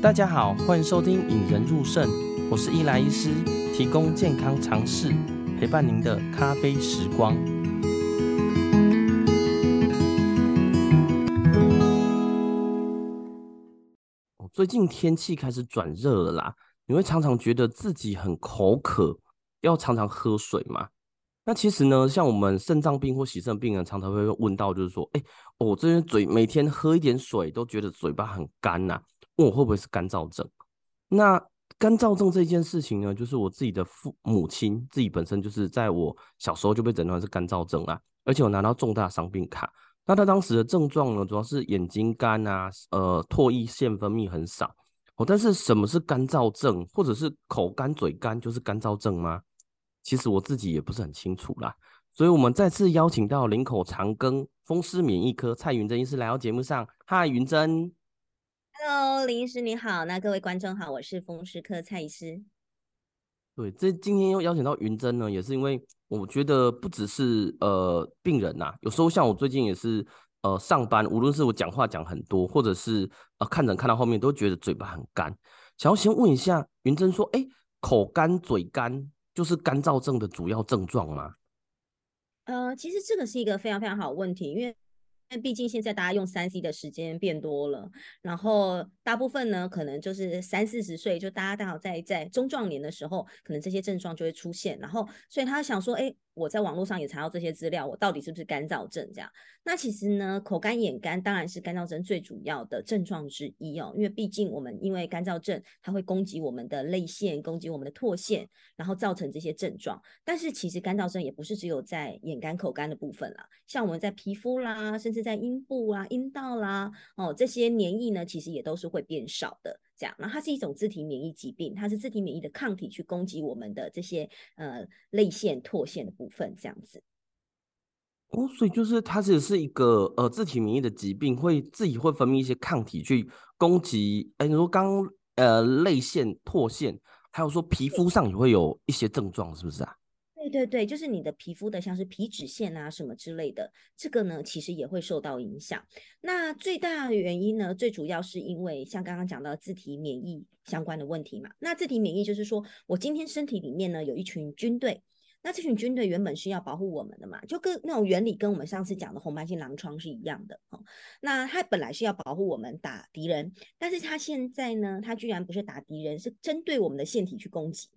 大家好，欢迎收听《引人入胜》，我是伊莱医师，提供健康常识，陪伴您的咖啡时光。最近天气开始转热了啦，你会常常觉得自己很口渴，要常常喝水吗？那其实呢，像我们肾脏病或洗肾病人，常常会问到，就是说，哎，我这边嘴每天喝一点水，都觉得嘴巴很干呐。问我会不会是干燥症？那干燥症这件事情呢，就是我自己的父母亲自己本身就是在我小时候就被诊断是干燥症啊，而且我拿到重大伤病卡。那他当时的症状呢，主要是眼睛干啊，呃，唾液腺分泌很少。哦，但是什么是干燥症，或者是口干嘴干就是干燥症吗？其实我自己也不是很清楚啦。所以我们再次邀请到林口长庚风湿免疫科蔡云珍医师来到节目上。嗨，云珍。Hello，林医师你好，那各位观众好，我是风湿科蔡医师。对，这今天又邀请到云珍呢，也是因为我觉得不只是呃病人呐、啊，有时候像我最近也是呃上班，无论是我讲话讲很多，或者是呃看诊看到后面，都觉得嘴巴很干。想要先问一下云珍说，哎，口干嘴干就是干燥症的主要症状吗？呃，其实这个是一个非常非常好的问题，因为。但毕竟现在大家用三 C 的时间变多了，然后大部分呢，可能就是三四十岁，就大家刚好在在中壮年的时候，可能这些症状就会出现，然后所以他想说，哎。我在网络上也查到这些资料，我到底是不是干燥症这样？那其实呢，口干眼干当然是干燥症最主要的症状之一哦，因为毕竟我们因为干燥症，它会攻击我们的泪腺，攻击我们的唾腺，然后造成这些症状。但是其实干燥症也不是只有在眼干口干的部分啦，像我们在皮肤啦，甚至在阴部啊、阴道啦，哦，这些黏液呢，其实也都是会变少的。这样，那它是一种自体免疫疾病，它是自体免疫的抗体去攻击我们的这些呃泪腺、唾腺的部分，这样子。哦，所以就是它其实是一个呃自体免疫的疾病，会自己会分泌一些抗体去攻击。哎，你说刚呃泪腺、唾腺，还有说皮肤上也会有一些症状，是不是啊？对对对，就是你的皮肤的，像是皮脂腺啊什么之类的，这个呢其实也会受到影响。那最大的原因呢，最主要是因为像刚刚讲到自体免疫相关的问题嘛。那自体免疫就是说我今天身体里面呢有一群军队，那这群军队原本是要保护我们的嘛，就跟那种原理跟我们上次讲的红斑性狼疮是一样的哦。那它本来是要保护我们打敌人，但是它现在呢，它居然不是打敌人，是针对我们的腺体去攻击。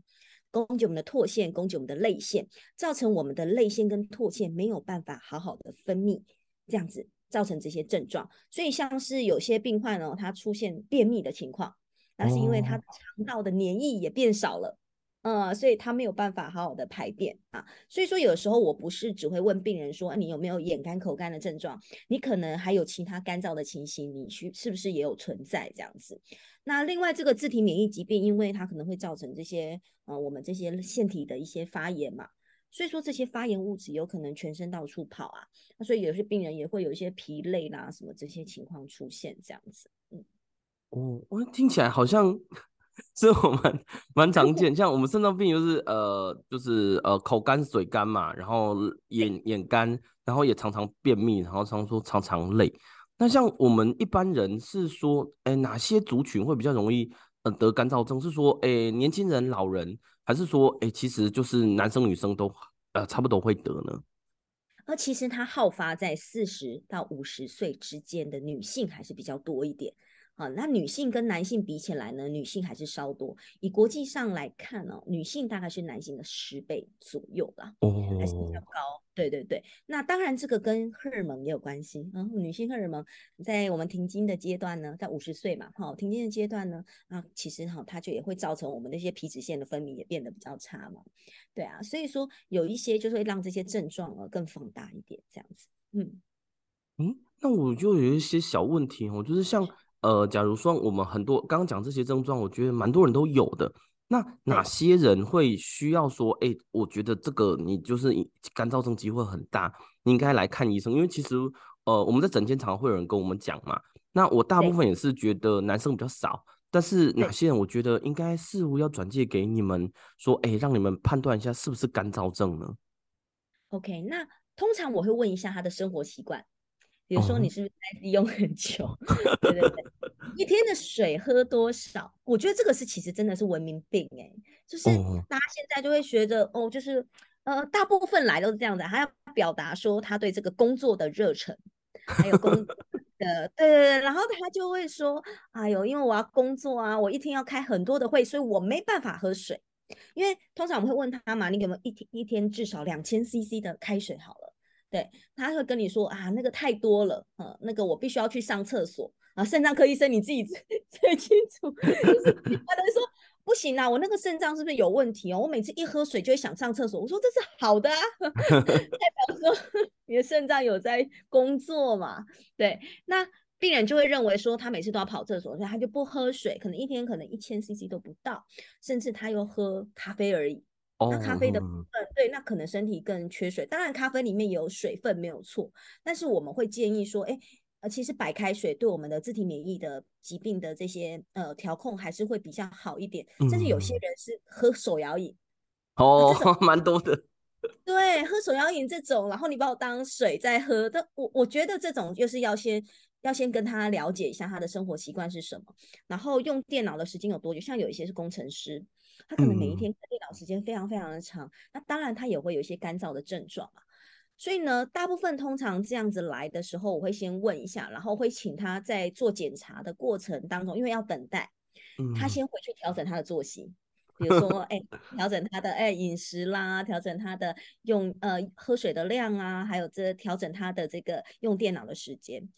攻击我们的唾腺，攻击我们的泪腺，造成我们的泪腺跟唾腺没有办法好好的分泌，这样子造成这些症状。所以像是有些病患呢，他出现便秘的情况，那是因为他肠道的黏液也变少了。呃，所以他没有办法好好的排便啊，所以说有时候我不是只会问病人说，啊，你有没有眼干口干的症状，你可能还有其他干燥的情形，你需是不是也有存在这样子？那另外这个自体免疫疾病，因为它可能会造成这些呃我们这些腺体的一些发炎嘛，所以说这些发炎物质有可能全身到处跑啊，那所以有些病人也会有一些疲累啦什么这些情况出现这样子，嗯，哦，我听起来好像。是我们蛮常见，像我们肾脏病就是呃，就是呃口干嘴干嘛，然后眼眼干，然后也常常便秘，然后常说常常累。那像我们一般人是说，哎、欸，哪些族群会比较容易呃得干燥症？是说，哎、欸，年轻人、老人，还是说，哎、欸，其实就是男生女生都呃差不多会得呢？而其实它好发在四十到五十岁之间的女性还是比较多一点。啊，那女性跟男性比起来呢，女性还是稍多。以国际上来看哦，女性大概是男性的十倍左右啦，哦，还是比较高。对对对，那当然这个跟荷尔蒙也有关系。然后女性荷尔蒙在我们停经的阶段呢，在五十岁嘛，哈，停经的阶段呢，啊，其实哈，它就也会造成我们那些皮脂腺的分泌也变得比较差嘛。对啊，所以说有一些就是会让这些症状啊更放大一点，这样子。嗯嗯，那我就有一些小问题哦，就是像。呃，假如说我们很多刚刚讲这些症状，我觉得蛮多人都有的。那哪些人会需要说，哎、欸，我觉得这个你就是干燥症机会很大，你应该来看医生。因为其实，呃，我们在诊间常常会有人跟我们讲嘛。那我大部分也是觉得男生比较少，但是哪些人我觉得应该似乎要转介给你们说，哎、欸，让你们判断一下是不是干燥症呢？OK，那通常我会问一下他的生活习惯。比如说你是不是在利用很久？对对对。一天的水喝多少？我觉得这个是其实真的是文明病哎、欸，就是大家现在就会学着哦，就是呃，大部分来都是这样的，他要表达说他对这个工作的热忱，还有工 的对对对，然后他就会说，哎呦，因为我要工作啊，我一天要开很多的会，所以我没办法喝水。因为通常我们会问他嘛，你有没有一天一天至少两千 CC 的开水好了？对，他会跟你说啊，那个太多了，呃，那个我必须要去上厕所。啊，肾脏科医生你自己最 最清楚，就是他都说不行啊，我那个肾脏是不是有问题哦？我每次一喝水就会想上厕所。我说这是好的啊，代表说你的肾脏有在工作嘛。对，那病人就会认为说他每次都要跑厕所，所以他就不喝水，可能一天可能一千 CC 都不到，甚至他又喝咖啡而已。那咖啡的部分，对，那可能身体更缺水。当然，咖啡里面也有水分没有错，但是我们会建议说，哎。呃，其实白开水对我们的自体免疫的疾病的这些呃调控还是会比较好一点，甚至有些人是喝手摇饮，哦，蛮多的。对，喝手摇饮这种，然后你把我当水在喝，但我我觉得这种就是要先要先跟他了解一下他的生活习惯是什么，然后用电脑的时间有多久，像有一些是工程师，他可能每一天看电脑时间非常非常的长，那当然他也会有一些干燥的症状啊。所以呢，大部分通常这样子来的时候，我会先问一下，然后会请他在做检查的过程当中，因为要等待，他先回去调整他的作息，嗯、比如说，哎、欸，调整他的哎饮食啦，调整他的用呃喝水的量啊，还有这调整他的这个用电脑的时间。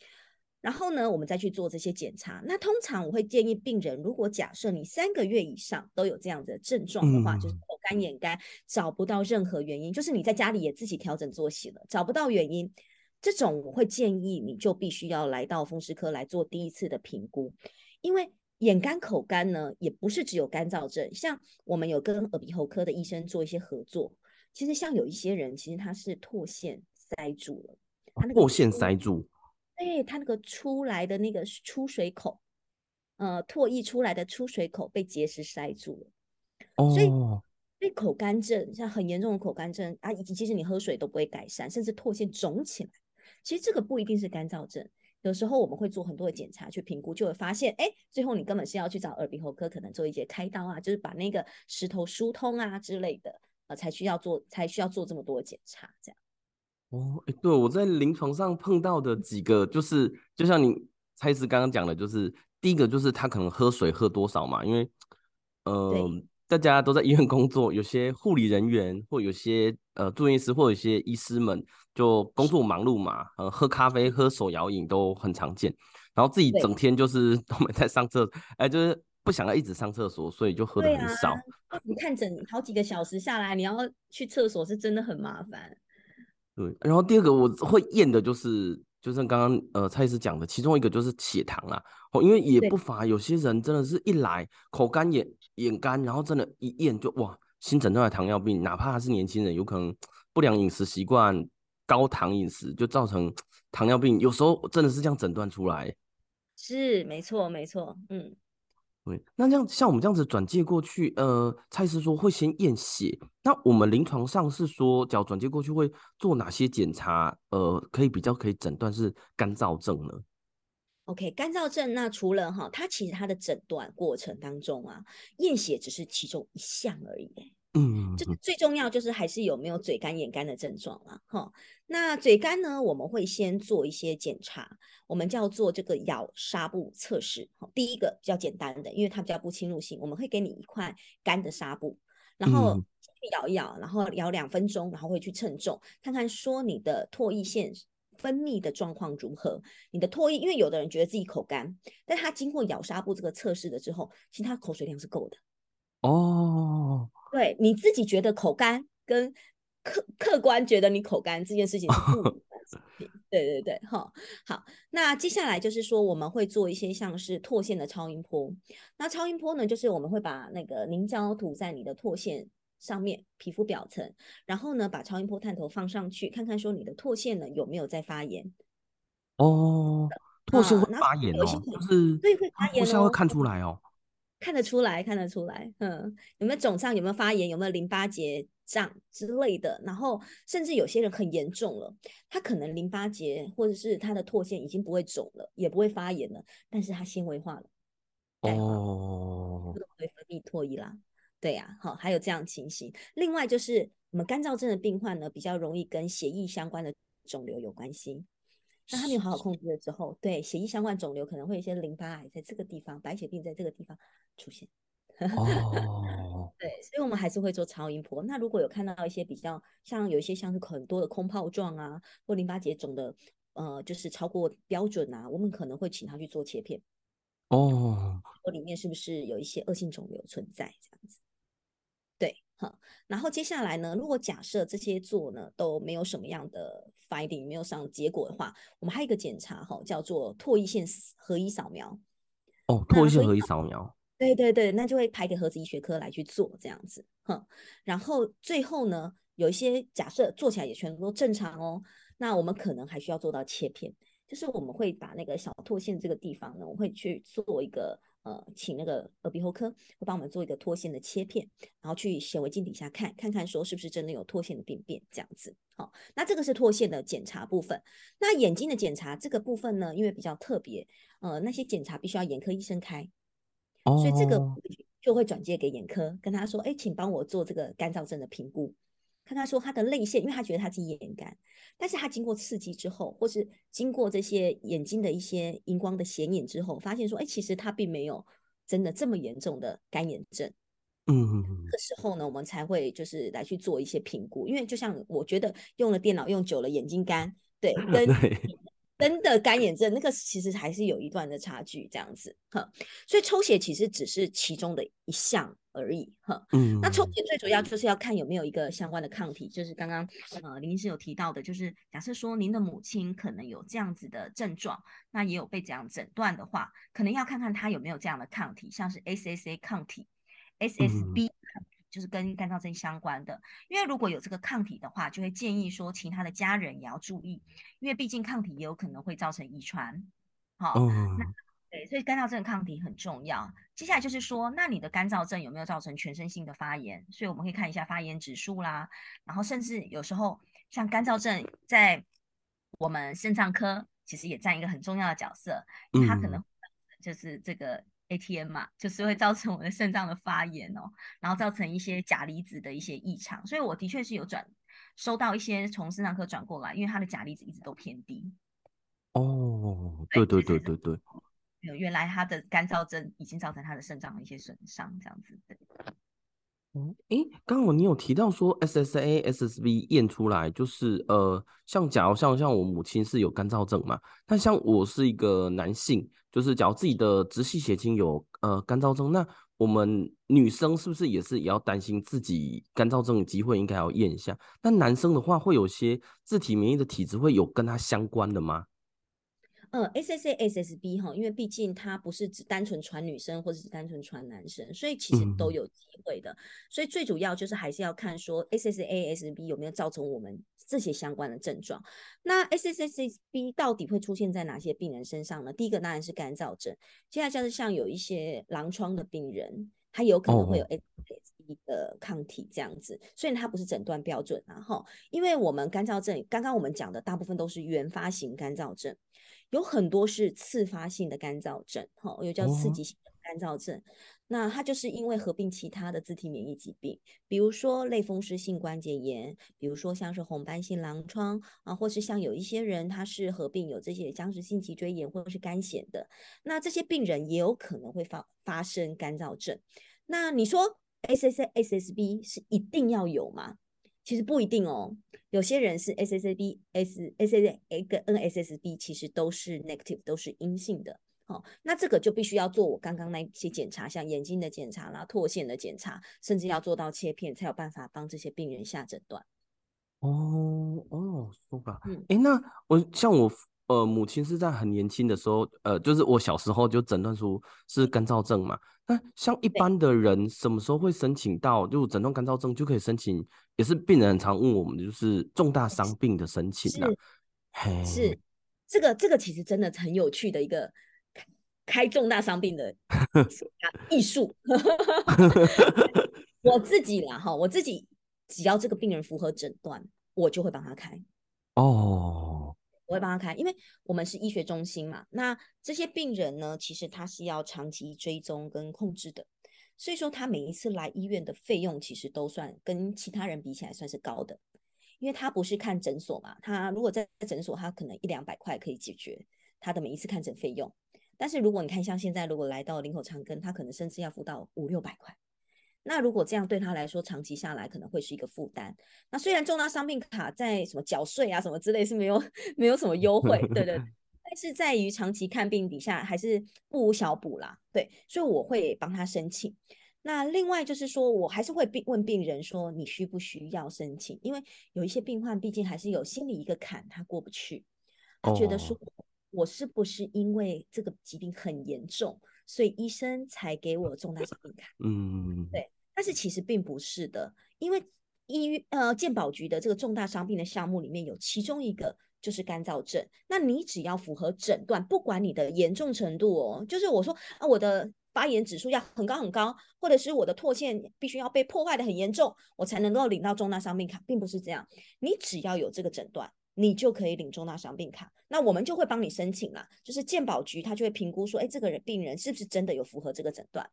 然后呢，我们再去做这些检查。那通常我会建议病人，如果假设你三个月以上都有这样的症状的话，嗯、就是口干眼干，找不到任何原因，就是你在家里也自己调整作息了，找不到原因，这种我会建议你就必须要来到风湿科来做第一次的评估。因为眼干口干呢，也不是只有干燥症，像我们有跟耳鼻喉科的医生做一些合作，其实像有一些人，其实他是唾腺塞住了，他那个唾腺塞住。对，他那个出来的那个出水口，呃，唾液出来的出水口被结石塞住了，哦、所以，口干症像很严重的口干症啊，以及其实你喝水都不会改善，甚至唾腺肿起来。其实这个不一定是干燥症，有时候我们会做很多的检查去评估，就会发现，哎，最后你根本是要去找耳鼻喉科，可能做一些开刀啊，就是把那个石头疏通啊之类的，呃，才需要做，才需要做这么多的检查，这样。哦，哎，对，我在临床上碰到的几个，就是就像你蔡医师刚刚讲的，就是第一个就是他可能喝水喝多少嘛，因为呃大家都在医院工作，有些护理人员或有些呃住院医师或有些医师们就工作忙碌嘛，呃喝咖啡喝手摇饮都很常见，然后自己整天就是都没在上厕，哎、呃，就是不想要一直上厕所，所以就喝的很少。啊、你看整好几个小时下来，你要去厕所是真的很麻烦。对，然后第二个我会验的就是，就像刚刚呃蔡医师讲的，其中一个就是血糖啦。哦，因为也不乏有些人真的是一来口干眼眼干，然后真的一验就哇，新诊断的糖尿病，哪怕他是年轻人，有可能不良饮食习惯、高糖饮食就造成糖尿病，有时候真的是这样诊断出来。是，没错，没错，嗯。对，那这样像我们这样子转介过去，呃，蔡医师说会先验血。那我们临床上是说，只要转介过去会做哪些检查？呃，可以比较可以诊断是干燥症呢？OK，干燥症那除了哈，它其实它的诊断过程当中啊，验血只是其中一项而已。嗯，这个最重要就是还是有没有嘴干眼干的症状了哈。那嘴干呢，我们会先做一些检查，我们叫做这个咬纱布测试。第一个比较简单的，因为它比较不侵入性，我们会给你一块干的纱布，然后去咬一咬，然后咬两分钟，然后会去称重，看看说你的唾液腺分泌的状况如何。你的唾液，因为有的人觉得自己口干，但他经过咬纱布这个测试了之后，其实他口水量是够的。哦。对，你自己觉得口干，跟客客观觉得你口干这件事情是不一样 的。对对对，好，好。那接下来就是说，我们会做一些像是唾腺的超音波。那超音波呢，就是我们会把那个凝胶涂在你的唾腺上面，皮肤表层，然后呢，把超音波探头放上去，看看说你的唾腺呢有没有在发炎。哦，唾腺会发炎哦，就是对，会发炎哦，唾腺会看出来哦。看得出来，看得出来，嗯，有没有肿胀，有没有发炎，有没有淋巴结胀之类的，然后甚至有些人很严重了，他可能淋巴结或者是他的唾腺已经不会肿了，也不会发炎了，但是他纤维化了，哦，会分泌唾液啦，对呀、啊，好，还有这样情形。另外就是我们干燥症的病患呢，比较容易跟血液相关的肿瘤有关系。那他没有好好控制了之后，对血液相关肿瘤可能会有一些淋巴癌在这个地方，白血病在这个地方出现。哦，对，所以我们还是会做超音波。那如果有看到一些比较像有一些像是很多的空泡状啊，或淋巴结肿的，呃，就是超过标准啊，我们可能会请他去做切片。哦，我里面是不是有一些恶性肿瘤存在这样子？然后接下来呢，如果假设这些做呢都没有什么样的 finding，没有上结果的话，我们还有一个检查哈，叫做唾液腺合一扫描。哦，唾液腺合一扫描。对对对，那就会排给核子医学科来去做这样子，哼。然后最后呢，有一些假设做起来也全部都正常哦，那我们可能还需要做到切片，就是我们会把那个小唾腺这个地方呢，我会去做一个呃，请那个耳鼻喉科会帮我们做一个脱线的切片，然后去显微镜底下看看看说是不是真的有脱线的病变这样子。好，那这个是脱线的检查部分。那眼睛的检查这个部分呢，因为比较特别，呃，那些检查必须要眼科医生开。所以这个就会转接给眼科，跟他说：“哎，请帮我做这个干燥症的评估。”看他说他的泪腺，因为他觉得他自己眼干，但是他经过刺激之后，或是经过这些眼睛的一些荧光的显影之后，发现说：“哎，其实他并没有真的这么严重的干眼症。”嗯，这个时候呢，我们才会就是来去做一些评估，因为就像我觉得用了电脑用久了眼睛干，对，跟。真的干眼症，那个其实还是有一段的差距，这样子，哈，所以抽血其实只是其中的一项而已，哈，嗯，那抽血最主要就是要看有没有一个相关的抗体，就是刚刚呃林医师有提到的，就是假设说您的母亲可能有这样子的症状，那也有被这样诊断的话，可能要看看他有没有这样的抗体，像是 SSA 抗体，SSB。就是跟干燥症相关的，因为如果有这个抗体的话，就会建议说其他的家人也要注意，因为毕竟抗体也有可能会造成遗传。好，嗯，那对，所以干燥症抗体很重要。接下来就是说，那你的干燥症有没有造成全身性的发炎？所以我们可以看一下发炎指数啦，然后甚至有时候像干燥症在我们肾脏科其实也占一个很重要的角色，它可能就是这个。ATM 嘛，就是会造成我的肾脏的发炎哦，然后造成一些钾离子的一些异常，所以我的确是有转收到一些从肾脏科转过来，因为他的钾离子一直都偏低。哦，对对对对对，有原来他的干燥症已经造成他的肾脏的一些损伤，这样子对。嗯，诶，刚好你有提到说 SSA、SSB 验出来就是呃，像假如像像我母亲是有干燥症嘛，但像我是一个男性，就是假如自己的直系血亲有呃干燥症，那我们女生是不是也是也要担心自己干燥症的机会应该要验一下？那男生的话会有些自体免疫的体质会有跟他相关的吗？呃，SSA、SSB 哈，因为毕竟它不是只单纯传女生或者是单纯传男生，所以其实都有机会的。嗯、所以最主要就是还是要看说 SSA、SSB 有没有造成我们这些相关的症状。那 SSA、SSB 到底会出现在哪些病人身上呢？第一个当然是干燥症，接下来就是像有一些狼疮的病人，他有可能会有 SSB 的抗体这样子，虽然它不是诊断标准啊哈。因为我们干燥症，刚刚我们讲的大部分都是原发型干燥症。有很多是次发性的干燥症，哈，又叫刺激性的干燥症。哦、那它就是因为合并其他的自体免疫疾病，比如说类风湿性关节炎，比如说像是红斑性狼疮啊，或是像有一些人他是合并有这些僵直性脊椎炎或者是干癬的，那这些病人也有可能会发发生干燥症。那你说 SSA、SSB 是一定要有吗？其实不一定哦，有些人是 SSAB、S、SSA 跟 NSSB，其实都是 negative，都是阴性的。好、哦，那这个就必须要做我刚刚那些检查，像眼睛的检查啦、唾腺的检查，甚至要做到切片，才有办法帮这些病人下诊断。哦哦，说吧，嗯，诶，那我像我。呃，母亲是在很年轻的时候，呃，就是我小时候就诊断出是干燥症嘛。那像一般的人，什么时候会申请到就诊断干燥症就可以申请？也是病人常问我们，就是重大伤病的申请啊。是，是，这个这个其实真的很有趣的一个开重大伤病的 艺术。我自己啦哈，我自己只要这个病人符合诊断，我就会帮他开。哦，我会帮他开，因为我们是医学中心嘛。那这些病人呢，其实他是要长期追踪跟控制的，所以说他每一次来医院的费用其实都算跟其他人比起来算是高的。因为他不是看诊所嘛，他如果在诊所，他可能一两百块可以解决他的每一次看诊费用。但是如果你看像现在，如果来到林口长庚，他可能甚至要付到五六百块。那如果这样对他来说，长期下来可能会是一个负担。那虽然重大伤病卡在什么缴税啊什么之类是没有 没有什么优惠，对对，但是在于长期看病底下还是不无小补啦。对，所以我会帮他申请。那另外就是说，我还是会病问病人说，你需不需要申请？因为有一些病患毕竟还是有心理一个坎，他过不去，他觉得说，我是不是因为这个疾病很严重，所以医生才给我重大伤病卡？嗯，对。但是其实并不是的，因为医呃健保局的这个重大伤病的项目里面有其中一个就是干燥症，那你只要符合诊断，不管你的严重程度哦，就是我说啊我的。发炎指数要很高很高，或者是我的唾腺必须要被破坏的很严重，我才能够领到重大伤病卡，并不是这样。你只要有这个诊断，你就可以领重大伤病卡。那我们就会帮你申请啦，就是健保局他就会评估说，哎，这个人病人是不是真的有符合这个诊断？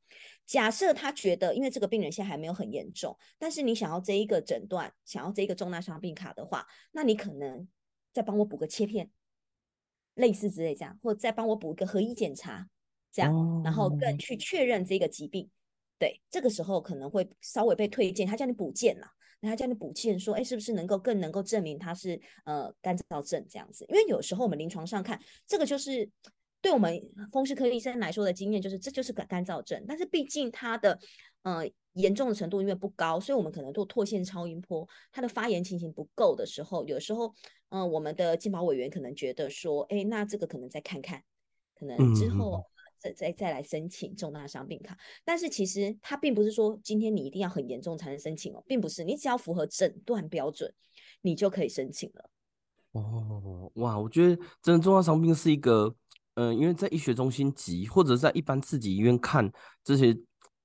假设他觉得，因为这个病人现在还没有很严重，但是你想要这一个诊断，想要这一个重大伤病卡的话，那你可能再帮我补个切片，类似之类这样，或者再帮我补一个核医检查。这样，然后更去确认这个疾病，哦、对，这个时候可能会稍微被推荐，他叫你补件了，那他叫你补件，说，哎，是不是能够更能够证明他是呃干燥症这样子？因为有时候我们临床上看，这个就是对我们风湿科医生来说的经验，就是这就是个干燥症，但是毕竟它的呃严重的程度因为不高，所以我们可能做唾腺超音波，它的发炎情形不够的时候，有时候嗯、呃，我们的健保委员可能觉得说，哎，那这个可能再看看，可能之后。再再再来申请重大伤病卡，但是其实它并不是说今天你一定要很严重才能申请哦，并不是，你只要符合诊断标准，你就可以申请了。哦，哇，我觉得真的重大伤病是一个，嗯、因为在医学中心急或者在一般自己医院看这些。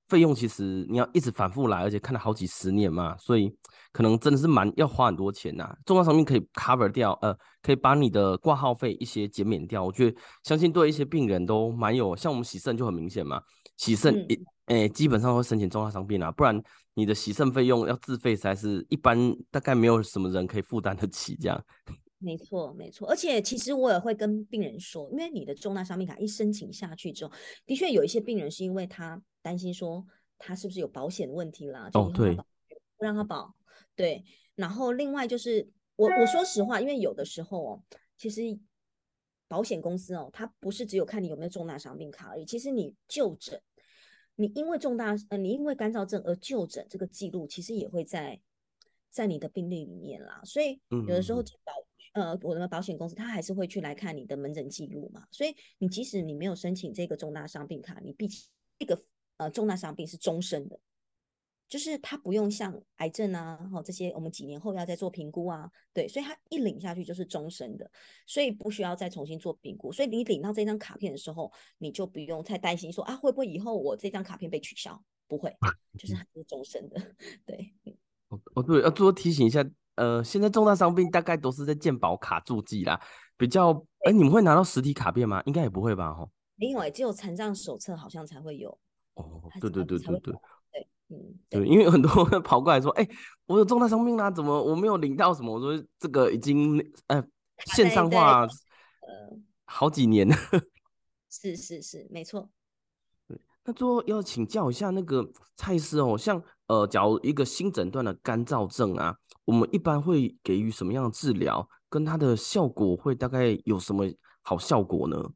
费用其实你要一直反复来，而且看了好几十年嘛，所以可能真的是蛮要花很多钱呐、啊。重大伤病可以 cover 掉，呃，可以把你的挂号费一些减免掉。我觉得相信对一些病人都蛮有，像我们洗肾就很明显嘛，洗肾诶、嗯欸，基本上会申请重大伤病啊，不然你的洗肾费用要自费，才是一般大概没有什么人可以负担得起这样。没错，没错，而且其实我也会跟病人说，因为你的重大伤病卡一申请下去之后，的确有一些病人是因为他。担心说他是不是有保险的问题啦？哦，对，不让他保。对，然后另外就是我我说实话，因为有的时候哦，其实保险公司哦，它不是只有看你有没有重大伤病卡而已。其实你就诊，你因为重大呃，你因为干燥症而就诊，这个记录其实也会在在你的病历里面啦。所以有的时候保呃，我的保险公司他还是会去来看你的门诊记录嘛。所以你即使你没有申请这个重大伤病卡，你毕竟这个。呃，重大伤病是终身的，就是他不用像癌症啊，然后这些我们几年后要再做评估啊，对，所以他一领下去就是终身的，所以不需要再重新做评估。所以你领到这张卡片的时候，你就不用太担心说啊，会不会以后我这张卡片被取消？不会，就是它是终身的。对，哦对，要多提醒一下，呃，现在重大伤病大概都是在健保卡注记啦，比较，哎、欸，你们会拿到实体卡片吗？应该也不会吧？哈，没有哎，只有残障手册好像才会有。哦，对对对对对，对，嗯，对，因为很多人跑过来说，哎，我有重大伤病啦，怎么我没有领到什么？我说这个已经呃线上化，呃，好几年了。是是是，没错。对，那最后要请教一下那个蔡医师哦，像呃，假如一个新诊断的干燥症啊，我们一般会给予什么样的治疗？跟它的效果会大概有什么好效果呢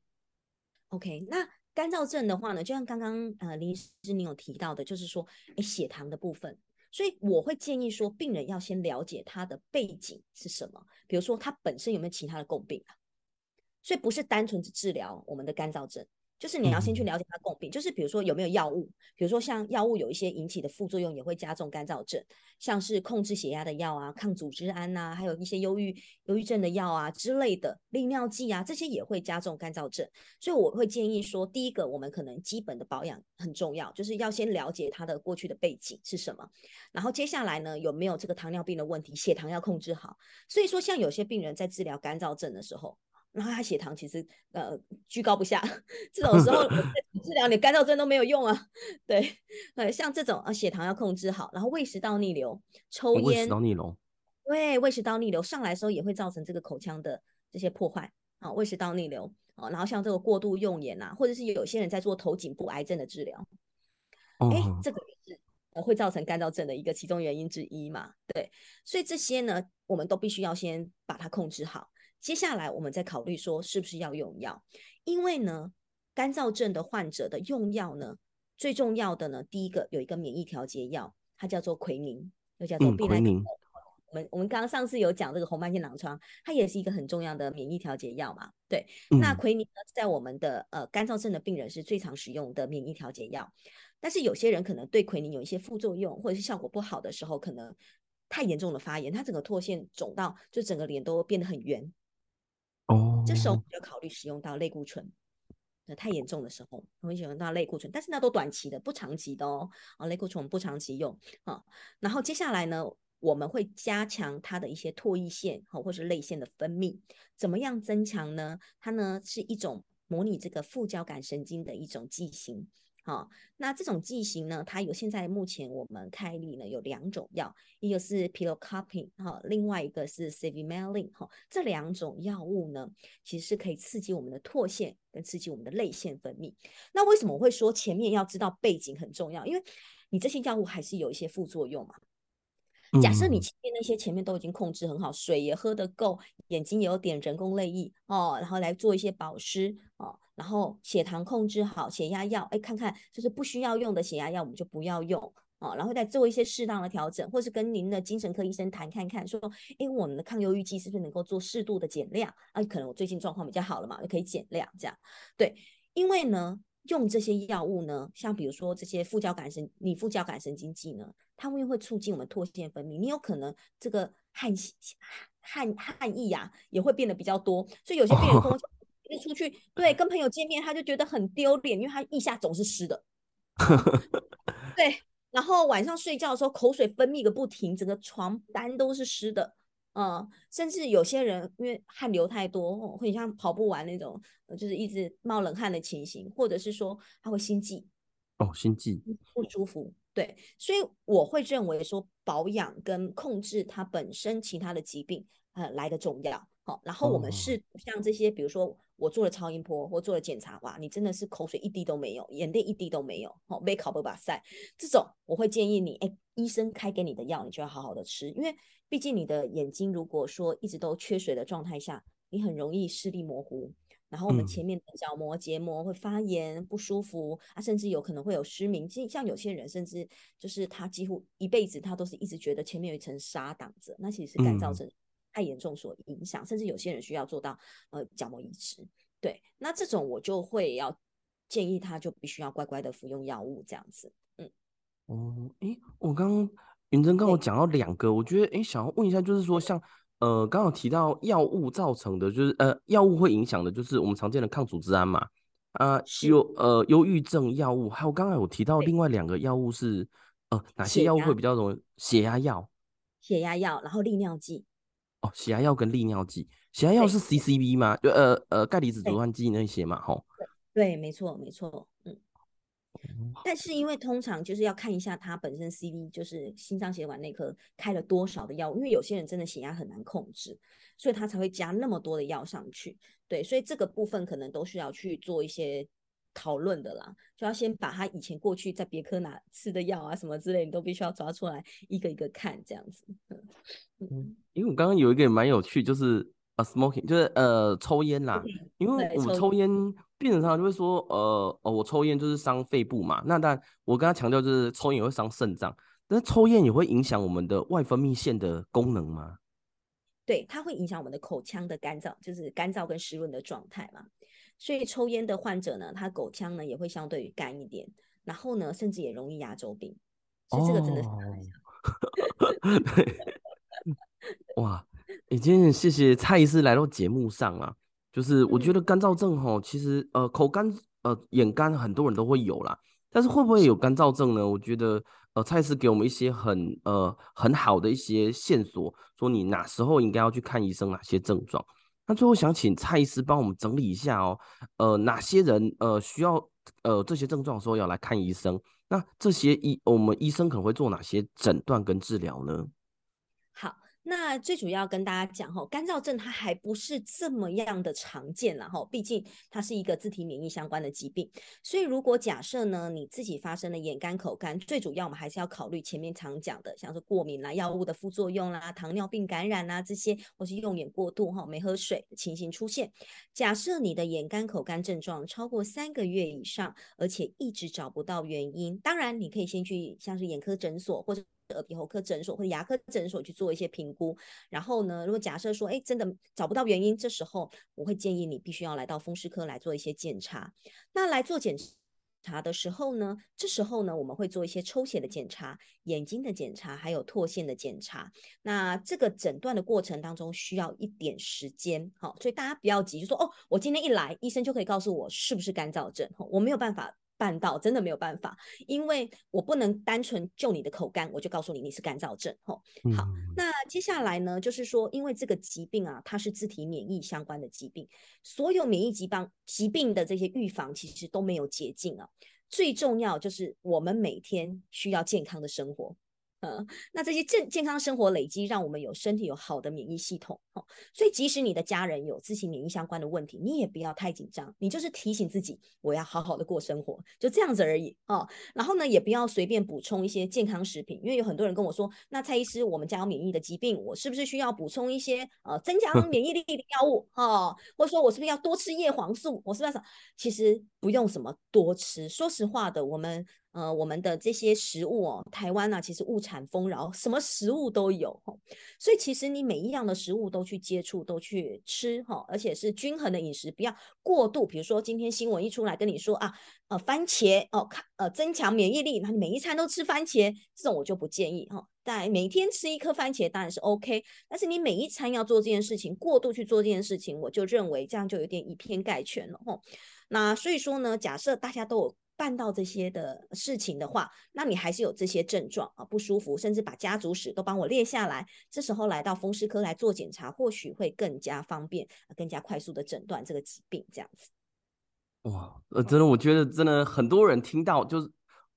？OK，那。干燥症的话呢，就像刚刚呃林医师你有提到的，就是说，诶，血糖的部分，所以我会建议说，病人要先了解他的背景是什么，比如说他本身有没有其他的共病啊，所以不是单纯只治疗我们的干燥症，就是你要先去了解它共病，就是比如说有没有药物，比如说像药物有一些引起的副作用也会加重干燥症，像是控制血压的药啊、抗组织胺呐，还有一些忧郁忧郁症的药啊之类的利尿剂啊，这些也会加重干燥症。所以我会建议说，第一个我们可能基本的保养很重要，就是要先了解它的过去的背景是什么，然后接下来呢，有没有这个糖尿病的问题，血糖要控制好。所以说，像有些病人在治疗干燥症的时候。然后他血糖其实呃居高不下，这种时候治 疗你干燥症都没有用啊。对，呃，像这种啊血糖要控制好，然后胃食道逆流、抽烟、胃食道逆流，对，胃食道逆流上来的时候也会造成这个口腔的这些破坏啊，胃食道逆流啊，然后像这个过度用眼啊，或者是有些人在做头颈部癌症的治疗，哎、哦，这个也是呃会造成干燥症的一个其中原因之一嘛。对，所以这些呢，我们都必须要先把它控制好。接下来我们再考虑说是不是要用药，因为呢，干燥症的患者的用药呢，最重要的呢，第一个有一个免疫调节药，它叫做奎宁，又叫做必奈可。嗯、我们我们刚刚上次有讲这个红斑性狼疮，它也是一个很重要的免疫调节药嘛。对，嗯、那奎宁呢，在我们的呃干燥症的病人是最常使用的免疫调节药，但是有些人可能对奎宁有一些副作用，或者是效果不好的时候，可能太严重的发炎，它整个唾腺肿到就整个脸都变得很圆。哦，这时候就考虑使用到类固醇。那太严重的时候，会使用到类固醇，但是那都短期的，不长期的哦。啊，类固醇不长期用啊。然后接下来呢，我们会加强它的一些唾液腺哈，或是泪腺的分泌。怎么样增强呢？它呢是一种模拟这个副交感神经的一种剂型。好，那这种剂型呢，它有现在目前我们开立呢有两种药，一个是 pilocarpine 哈，另外一个是 cevimeline 哈，这两种药物呢，其实是可以刺激我们的唾腺跟刺激我们的泪腺分泌。那为什么我会说前面要知道背景很重要？因为你这些药物还是有一些副作用嘛。假设你前面那些前面都已经控制很好，水也喝得够，眼睛也有点人工泪液哦，然后来做一些保湿哦。然后血糖控制好，血压药，哎，看看就是不需要用的血压药，我们就不要用啊、哦。然后再做一些适当的调整，或是跟您的精神科医生谈看看，说，哎，我们的抗忧郁剂是不是能够做适度的减量？啊，可能我最近状况比较好了嘛，就可以减量这样。对，因为呢，用这些药物呢，像比如说这些副交感神，你副交感神经剂呢，它会会促进我们唾腺分泌，你有可能这个汗汗汗液呀、啊、也会变得比较多，所以有些病人跟我讲。出去对跟朋友见面，他就觉得很丢脸，因为他腋下总是湿的。对，然后晚上睡觉的时候，口水分泌个不停，整个床单都是湿的。嗯，甚至有些人因为汗流太多，会像跑步完那种，就是一直冒冷汗的情形，或者是说他会心悸。哦，心悸不舒服。对，所以我会认为说保养跟控制它本身其他的疾病，呃，来的重要。好，然后我们是像这些，比如说。我做了超音波，我做了检查，哇，你真的是口水一滴都没有，眼泪一滴都没有，好，没考不把赛，这种我会建议你，哎，医生开给你的药，你就要好好的吃，因为毕竟你的眼睛如果说一直都缺水的状态下，你很容易视力模糊，然后我们前面的角膜、结膜会发炎不舒服啊，甚至有可能会有失明，像有些人甚至就是他几乎一辈子他都是一直觉得前面有一层纱挡着，那其实是干燥症。太严重所影响，甚至有些人需要做到呃角膜移植。对，那这种我就会要建议他，就必须要乖乖的服用药物这样子。嗯，哦，诶，我刚刚昀真跟我讲到两个，我觉得诶，想要问一下，就是说像呃刚刚提到药物造成的，就是呃药物会影响的，就是我们常见的抗组织胺嘛，啊、呃，有呃忧郁症药物，还有刚才我提到另外两个药物是呃哪些药物会比较容易？血压药，血压药，然后利尿剂。哦，血压药跟利尿剂，血压药是 CCB 吗？就呃呃钙离子阻断剂那些嘛，吼。对，没错，没错，嗯。但是因为通常就是要看一下他本身 CV，就是心脏血管内科开了多少的药物，因为有些人真的血压很难控制，所以他才会加那么多的药上去。对，所以这个部分可能都需要去做一些。讨论的啦，就要先把他以前过去在别科哪吃的药啊什么之类，你都必须要抓出来一个一个看这样子。嗯，因为我刚刚有一个也蛮有趣，就是呃，smoking，就是呃抽烟啦。因为我们抽烟，病人常常就会说，呃，哦，我抽烟就是伤肺部嘛。那但我跟他强调，就是抽烟也会伤肾脏，但是抽烟也会影响我们的外分泌腺的功能吗？对，它会影响我们的口腔的干燥，就是干燥跟湿润的状态嘛。所以抽烟的患者呢，他口腔呢也会相对于干一点，然后呢，甚至也容易牙周病。所以这个真的是。哇，已经很谢谢蔡医师来到节目上啊。就是我觉得干燥症吼，其实呃口干呃眼干很多人都会有啦，但是会不会有干燥症呢？我觉得呃蔡医师给我们一些很呃很好的一些线索，说你哪时候应该要去看医生，哪些症状。那最后想请蔡医师帮我们整理一下哦，呃哪些人呃需要呃这些症状的时候要来看医生？那这些医我们医生可能会做哪些诊断跟治疗呢？那最主要跟大家讲哈，干燥症它还不是这么样的常见了哈，毕竟它是一个自体免疫相关的疾病，所以如果假设呢你自己发生了眼干口干，最主要我们还是要考虑前面常讲的，像是过敏啦、药物的副作用啦、糖尿病感染啦这些，或是用眼过度哈、没喝水的情形出现。假设你的眼干口干症状超过三个月以上，而且一直找不到原因，当然你可以先去像是眼科诊所或者。耳鼻喉科诊所或者牙科诊所去做一些评估，然后呢，如果假设说，哎，真的找不到原因，这时候我会建议你必须要来到风湿科来做一些检查。那来做检查的时候呢，这时候呢，我们会做一些抽血的检查、眼睛的检查，还有唾腺的检查。那这个诊断的过程当中需要一点时间，好，所以大家不要急，就说哦，我今天一来，医生就可以告诉我是不是干燥症，我没有办法。办到真的没有办法，因为我不能单纯就你的口干，我就告诉你你是干燥症。吼，好，那接下来呢，就是说，因为这个疾病啊，它是自体免疫相关的疾病，所有免疫疾病疾病的这些预防其实都没有捷径啊。最重要就是我们每天需要健康的生活。嗯，那这些健健康生活累积，让我们有身体有好的免疫系统，哦，所以即使你的家人有自行免疫相关的问题，你也不要太紧张，你就是提醒自己，我要好好的过生活，就这样子而已哦。然后呢，也不要随便补充一些健康食品，因为有很多人跟我说，那蔡医师，我们家有免疫的疾病，我是不是需要补充一些呃增强 免疫力的药物哦？或者说我是不是要多吃叶黄素？我是不是要？其实不用什么多吃，说实话的，我们。呃，我们的这些食物哦，台湾啊，其实物产丰饶，什么食物都有哈，所以其实你每一样的食物都去接触，都去吃哈，而且是均衡的饮食，不要过度。比如说今天新闻一出来跟你说啊，呃，番茄哦，看呃增强免疫力，那你每一餐都吃番茄，这种我就不建议哈。但每天吃一颗番茄当然是 OK，但是你每一餐要做这件事情，过度去做这件事情，我就认为这样就有点以偏概全了哈。那所以说呢，假设大家都有。办到这些的事情的话，那你还是有这些症状啊，不舒服，甚至把家族史都帮我列下来。这时候来到风湿科来做检查，或许会更加方便，更加快速的诊断这个疾病。这样子。哇，呃，真的，我觉得真的很多人听到就是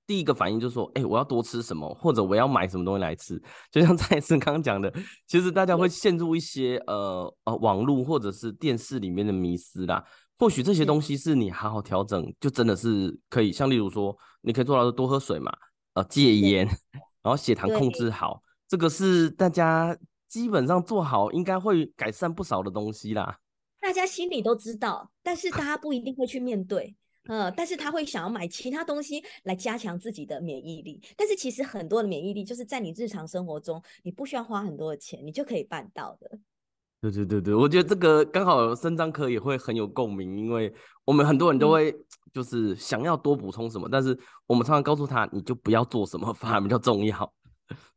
第一个反应就是说，哎、欸，我要多吃什么，或者我要买什么东西来吃。就像 蔡医师刚刚讲的，其实大家会陷入一些呃呃网络或者是电视里面的迷思啦。或许这些东西是你好好调整，就真的是可以。像例如说，你可以做到多喝水嘛，呃，戒烟，然后血糖控制好，这个是大家基本上做好，应该会改善不少的东西啦。大家心里都知道，但是大家不一定会去面对，呃，但是他会想要买其他东西来加强自己的免疫力。但是其实很多的免疫力就是在你日常生活中，你不需要花很多的钱，你就可以办到的。对对对对，我觉得这个刚好肾脏科也会很有共鸣，因为我们很多人都会就是想要多补充什么，嗯、但是我们常常告诉他，你就不要做什么，反而比较重要。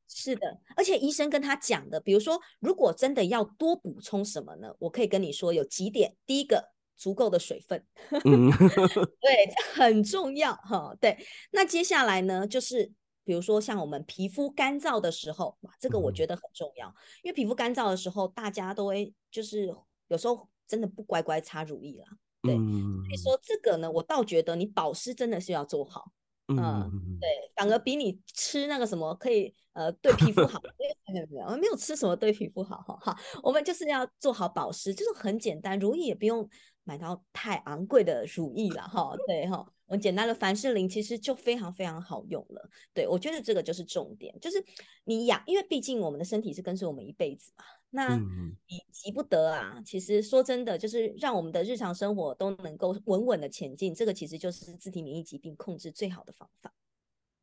是的，而且医生跟他讲的，比如说，如果真的要多补充什么呢？我可以跟你说有几点，第一个，足够的水分，嗯、对，这很重要哈。对，那接下来呢，就是。比如说像我们皮肤干燥的时候，哇，这个我觉得很重要，因为皮肤干燥的时候，大家都会就是有时候真的不乖乖擦乳液啦，对，所以说这个呢，我倒觉得你保湿真的是要做好，嗯，对，反而比你吃那个什么可以呃对皮肤好，没有没有，没有我没有吃什么对皮肤好哈，哈，我们就是要做好保湿，就是很简单，乳液也不用买到太昂贵的乳液了哈，对哈。我简单的凡士林其实就非常非常好用了，对，我觉得这个就是重点，就是你养，因为毕竟我们的身体是跟随我们一辈子嘛，那你急不得啊。其实说真的，就是让我们的日常生活都能够稳稳的前进，这个其实就是自体免疫疾病控制最好的方法。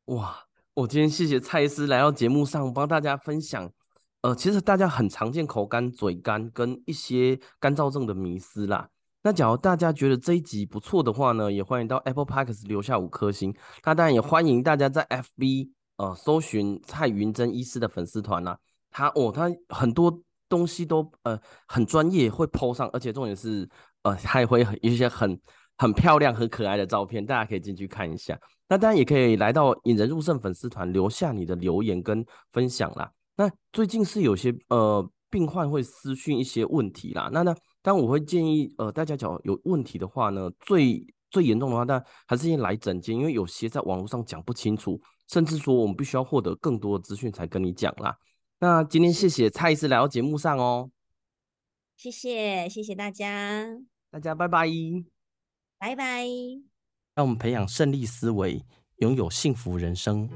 哇，我今天谢谢蔡医师来到节目上帮大家分享，呃，其实大家很常见口干、嘴干跟一些干燥症的迷思啦。那假如大家觉得这一集不错的话呢，也欢迎到 Apple Parks 留下五颗星。那当然也欢迎大家在 FB 呃搜寻蔡云珍医师的粉丝团啦，他哦他很多东西都呃很专业，会 po 上，而且重点是呃他也会一些很很漂亮、很可爱的照片，大家可以进去看一下。那当然也可以来到引人入胜粉丝团留下你的留言跟分享啦。那最近是有些呃病患会私讯一些问题啦，那那。但我会建议，呃，大家讲有问题的话呢，最最严重的话，但还是先来诊间，因为有些在网络上讲不清楚，甚至说我们必须要获得更多的资讯才跟你讲啦。那今天谢谢蔡医师来到节目上哦，谢谢谢谢大家，大家拜拜，拜拜，让我们培养胜利思维，拥有幸福人生。